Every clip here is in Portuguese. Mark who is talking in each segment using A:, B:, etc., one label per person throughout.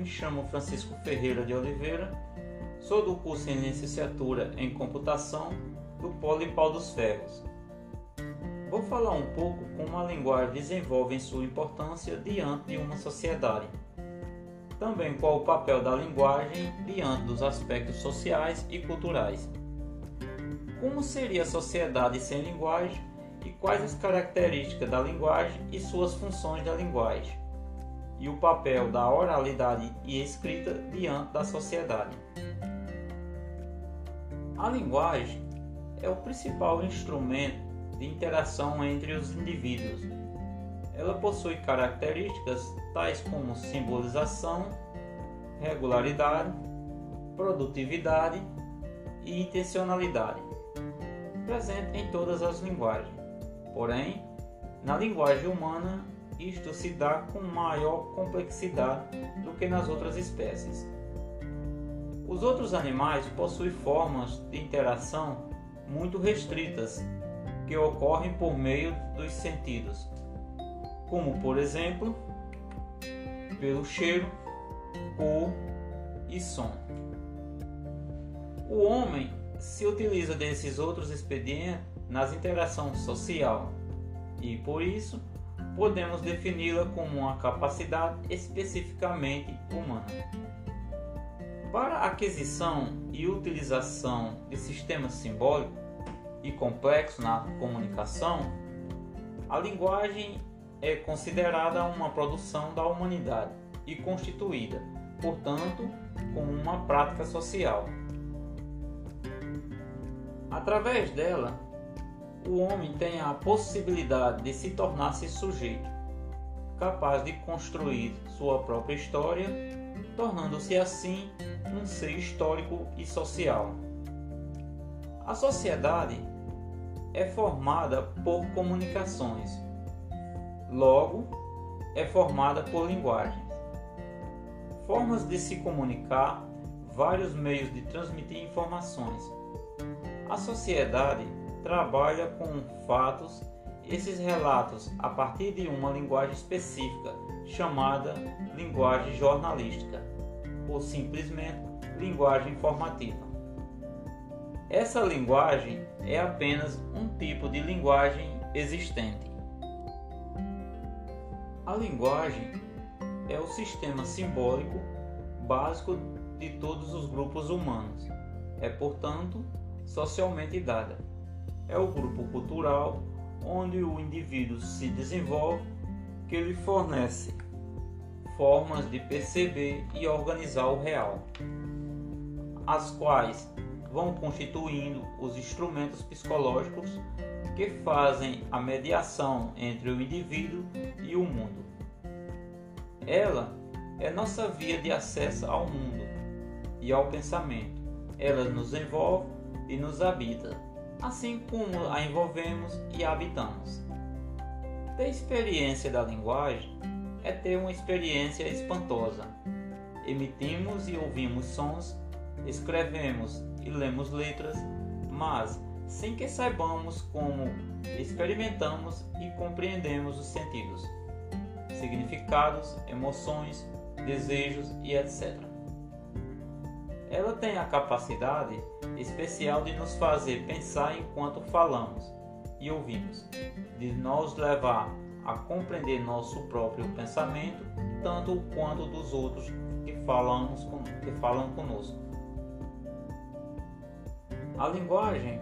A: me chamo Francisco Ferreira de Oliveira, sou do curso em Licenciatura em Computação do Polo dos Ferros. Vou falar um pouco como a linguagem desenvolve sua importância diante de uma sociedade. Também qual o papel da linguagem diante dos aspectos sociais e culturais. Como seria a sociedade sem linguagem e quais as características da linguagem e suas funções da linguagem e o papel da oralidade e escrita diante da sociedade. A linguagem é o principal instrumento de interação entre os indivíduos. Ela possui características tais como simbolização, regularidade, produtividade e intencionalidade, presente em todas as linguagens. Porém, na linguagem humana isto se dá com maior complexidade do que nas outras espécies. Os outros animais possuem formas de interação muito restritas que ocorrem por meio dos sentidos, como por exemplo, pelo cheiro, cor e som. O homem se utiliza desses outros expedientes nas interações social e por isso podemos defini-la como uma capacidade especificamente humana. Para a aquisição e utilização de sistemas simbólicos e complexos na comunicação, a linguagem é considerada uma produção da humanidade e constituída, portanto, como uma prática social. Através dela, o homem tem a possibilidade de se tornar-se sujeito, capaz de construir sua própria história, tornando-se assim um ser histórico e social. A sociedade é formada por comunicações, logo, é formada por linguagens. Formas de se comunicar, vários meios de transmitir informações. A sociedade trabalha com fatos, esses relatos a partir de uma linguagem específica chamada linguagem jornalística, ou simplesmente linguagem informativa. Essa linguagem é apenas um tipo de linguagem existente. A linguagem é o sistema simbólico básico de todos os grupos humanos. É, portanto, socialmente dada é o grupo cultural onde o indivíduo se desenvolve que lhe fornece formas de perceber e organizar o real, as quais vão constituindo os instrumentos psicológicos que fazem a mediação entre o indivíduo e o mundo. Ela é nossa via de acesso ao mundo e ao pensamento. Ela nos envolve e nos habita assim como a envolvemos e a habitamos. Ter experiência da linguagem é ter uma experiência espantosa. Emitimos e ouvimos sons, escrevemos e lemos letras, mas sem que saibamos como experimentamos e compreendemos os sentidos, significados, emoções, desejos e etc. Ela tem a capacidade especial de nos fazer pensar enquanto falamos e ouvimos, de nos levar a compreender nosso próprio pensamento, tanto quanto dos outros que, falamos que falam conosco. A linguagem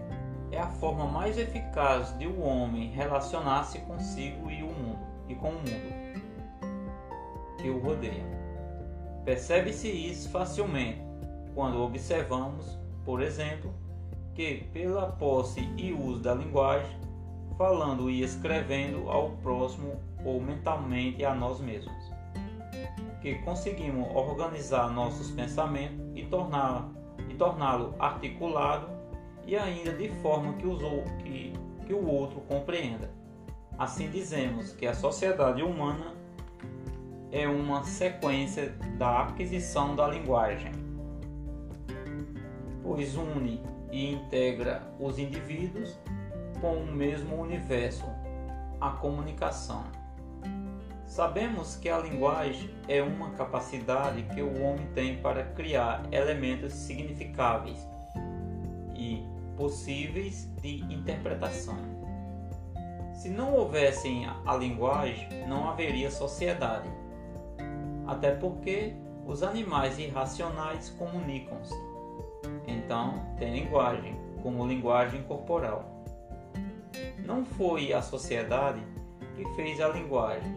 A: é a forma mais eficaz de o um homem relacionar-se consigo e o mundo e com o mundo que o rodeia. Percebe-se isso facilmente quando observamos, por exemplo, que pela posse e uso da linguagem, falando e escrevendo ao próximo ou mentalmente a nós mesmos, que conseguimos organizar nossos pensamentos e torná-lo torná-lo articulado e ainda de forma que, que, que o outro compreenda. Assim dizemos que a sociedade humana é uma sequência da aquisição da linguagem pois une e integra os indivíduos com o mesmo universo, a comunicação. Sabemos que a linguagem é uma capacidade que o homem tem para criar elementos significáveis e possíveis de interpretação. Se não houvessem a linguagem, não haveria sociedade. Até porque os animais irracionais comunicam-se. Então, tem linguagem, como linguagem corporal. Não foi a sociedade que fez a linguagem,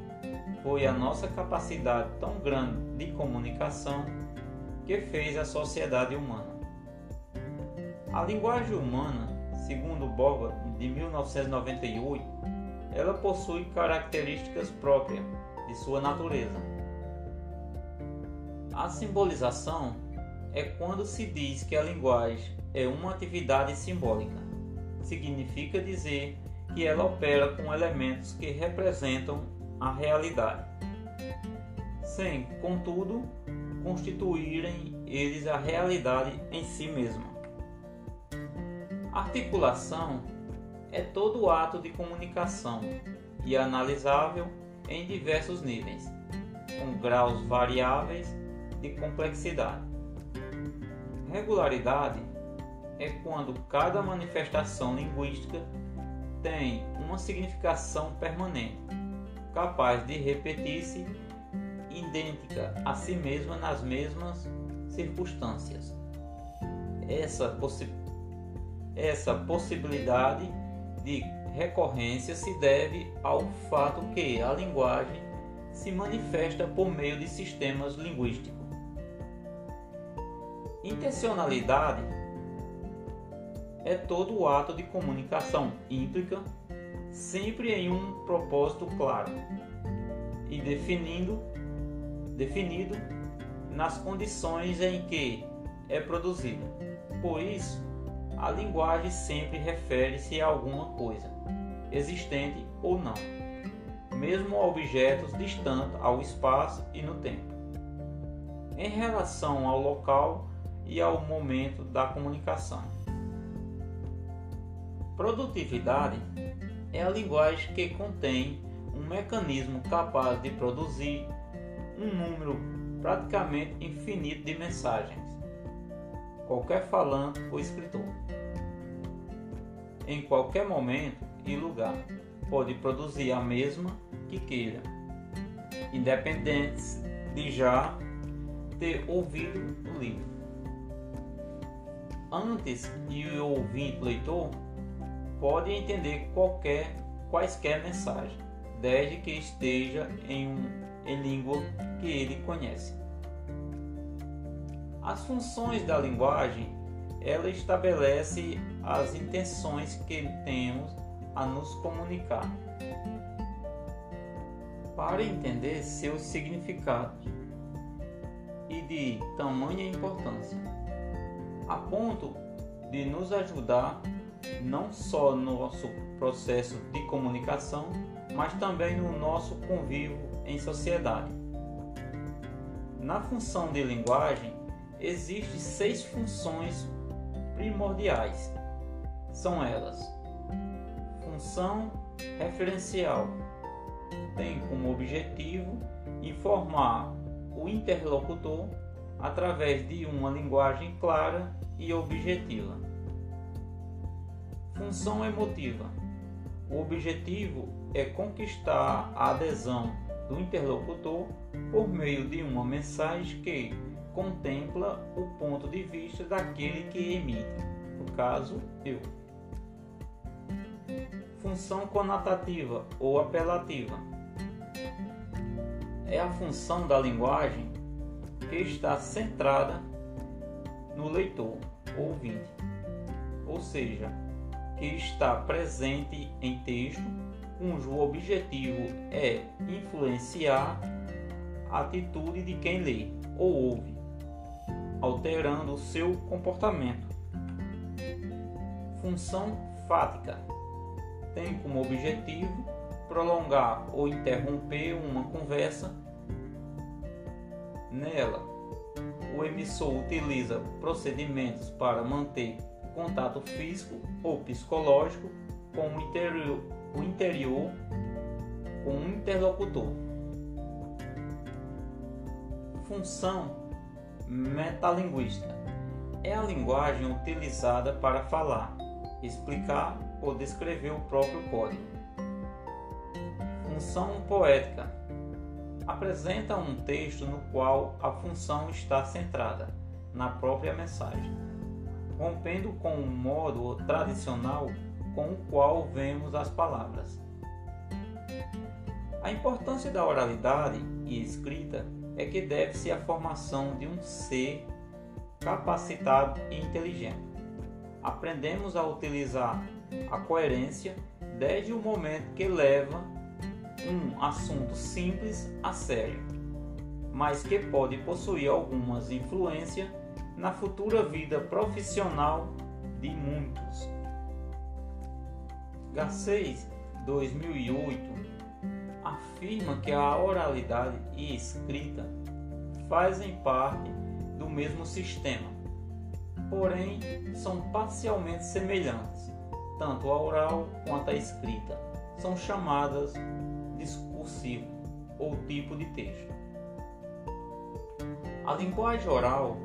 A: foi a nossa capacidade tão grande de comunicação que fez a sociedade humana. A linguagem humana, segundo Boga, de 1998, ela possui características próprias de sua natureza. A simbolização é quando se diz que a linguagem é uma atividade simbólica. Significa dizer que ela opera com elementos que representam a realidade, sem, contudo, constituírem eles a realidade em si mesma. Articulação é todo ato de comunicação e analisável em diversos níveis, com graus variáveis de complexidade. Regularidade é quando cada manifestação linguística tem uma significação permanente, capaz de repetir-se idêntica a si mesma nas mesmas circunstâncias. Essa, possi essa possibilidade de recorrência se deve ao fato que a linguagem se manifesta por meio de sistemas linguísticos. Intencionalidade é todo o ato de comunicação implica sempre em um propósito claro e definindo, definido nas condições em que é produzido. Por isso, a linguagem sempre refere-se a alguma coisa, existente ou não, mesmo a objetos distantes ao espaço e no tempo. Em relação ao local e ao momento da comunicação. Produtividade é a linguagem que contém um mecanismo capaz de produzir um número praticamente infinito de mensagens qualquer falante ou escritor. Em qualquer momento e lugar, pode produzir a mesma que queira, independente de já ter ouvido o livro. Antes que o ouvinte leitor pode entender qualquer quaisquer mensagem, desde que esteja em, um, em língua que ele conhece. As funções da linguagem, ela estabelece as intenções que temos a nos comunicar. Para entender seus significados e de tamanha importância, a ponto de nos ajudar não só no nosso processo de comunicação, mas também no nosso convívio em sociedade. Na função de linguagem, existem seis funções primordiais. São elas: função referencial tem como objetivo informar o interlocutor através de uma linguagem clara e objetiva. Função emotiva. O objetivo é conquistar a adesão do interlocutor por meio de uma mensagem que contempla o ponto de vista daquele que emite, no caso, eu. Função conotativa ou apelativa é a função da linguagem que está centrada no leitor, ouvinte, ou seja, que está presente em texto, cujo objetivo é influenciar a atitude de quem lê ou ouve alterando o seu comportamento. Função fática tem como objetivo prolongar ou interromper uma conversa. Nela, o emissor utiliza procedimentos para manter contato físico ou psicológico com o interior, o interior com o interlocutor. Função metalinguística é a linguagem utilizada para falar, explicar ou descrever o próprio código. Função poética apresenta um texto no qual a função está centrada na própria mensagem, rompendo com o modo tradicional com o qual vemos as palavras. A importância da oralidade e escrita é que deve-se à formação de um ser capacitado e inteligente. Aprendemos a utilizar a coerência desde o momento que leva um assunto simples a sério, mas que pode possuir algumas influências na futura vida profissional de muitos. Garcês, 2008, afirma que a oralidade e escrita fazem parte do mesmo sistema, porém são parcialmente semelhantes, tanto a oral quanto a escrita. São chamadas discursivo ou tipo de texto. A linguagem oral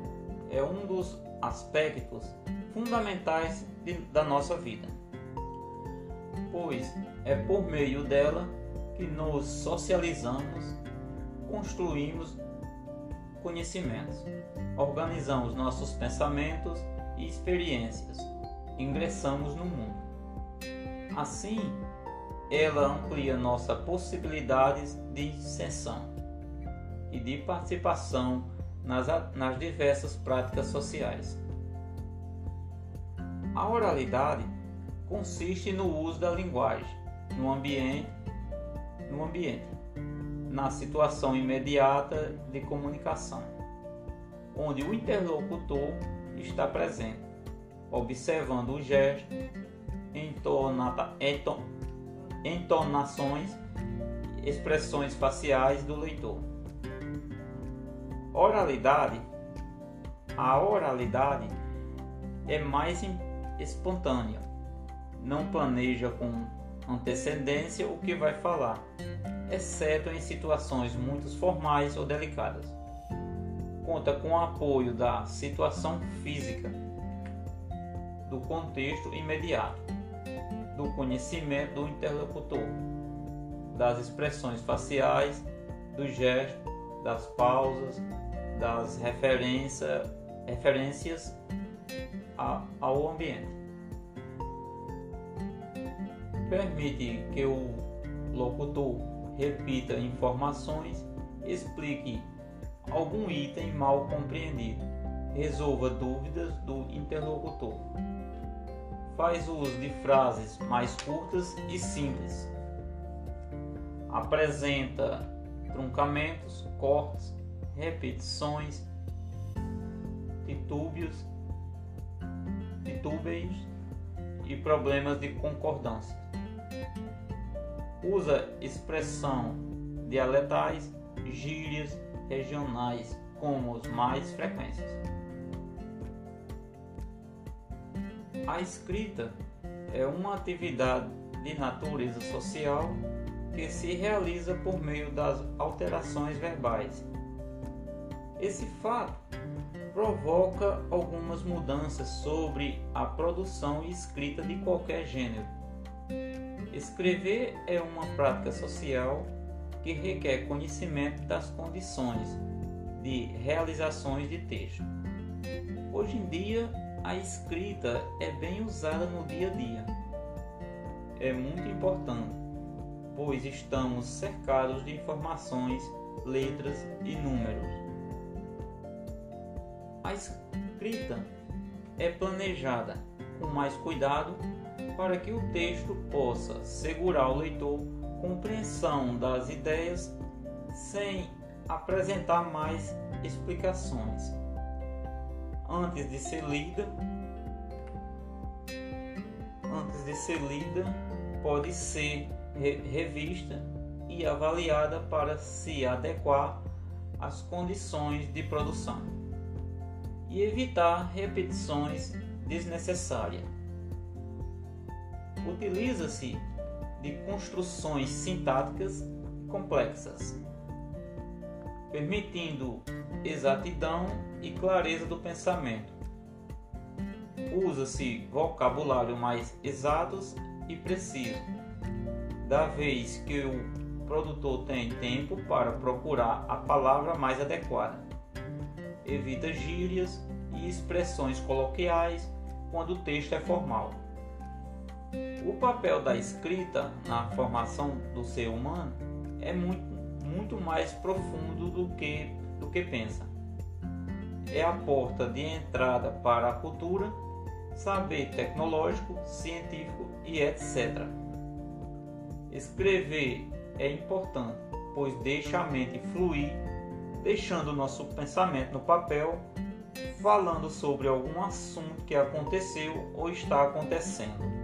A: é um dos aspectos fundamentais de, da nossa vida, pois é por meio dela que nos socializamos, construímos conhecimentos, organizamos nossos pensamentos e experiências, ingressamos no mundo. Assim, ela amplia nossas possibilidades de extensão e de participação nas, nas diversas práticas sociais. A oralidade consiste no uso da linguagem no ambiente, no ambiente, na situação imediata de comunicação, onde o interlocutor está presente, observando o gesto, entona, enton, entonações, expressões faciais do leitor. Oralidade. A oralidade é mais espontânea. Não planeja com antecedência o que vai falar, exceto em situações muito formais ou delicadas. Conta com o apoio da situação física, do contexto imediato do conhecimento do interlocutor, das expressões faciais, do gesto, das pausas, das referência, referências a, ao ambiente. Permite que o locutor repita informações, explique algum item mal compreendido, resolva dúvidas do interlocutor faz uso de frases mais curtas e simples. Apresenta truncamentos, cortes, repetições, titúbios, titúbeis e problemas de concordância. Usa expressão dialetais, gírias regionais como os mais frequentes. A escrita é uma atividade de natureza social que se realiza por meio das alterações verbais. Esse fato provoca algumas mudanças sobre a produção e escrita de qualquer gênero. Escrever é uma prática social que requer conhecimento das condições de realizações de texto. Hoje em dia, a escrita é bem usada no dia a dia. É muito importante, pois estamos cercados de informações, letras e números. A escrita é planejada com mais cuidado para que o texto possa segurar o leitor compreensão das ideias sem apresentar mais explicações antes de ser lida, antes de ser lida, pode ser revista e avaliada para se adequar às condições de produção e evitar repetições desnecessárias. Utiliza-se de construções sintáticas complexas. permitindo exatidão e clareza do pensamento. Usa-se vocabulário mais exatos e preciso, da vez que o produtor tem tempo para procurar a palavra mais adequada. Evita gírias e expressões coloquiais quando o texto é formal. O papel da escrita na formação do ser humano é muito, muito mais profundo do que, do que pensa. É a porta de entrada para a cultura, saber tecnológico, científico e etc. Escrever é importante, pois deixa a mente fluir, deixando nosso pensamento no papel, falando sobre algum assunto que aconteceu ou está acontecendo.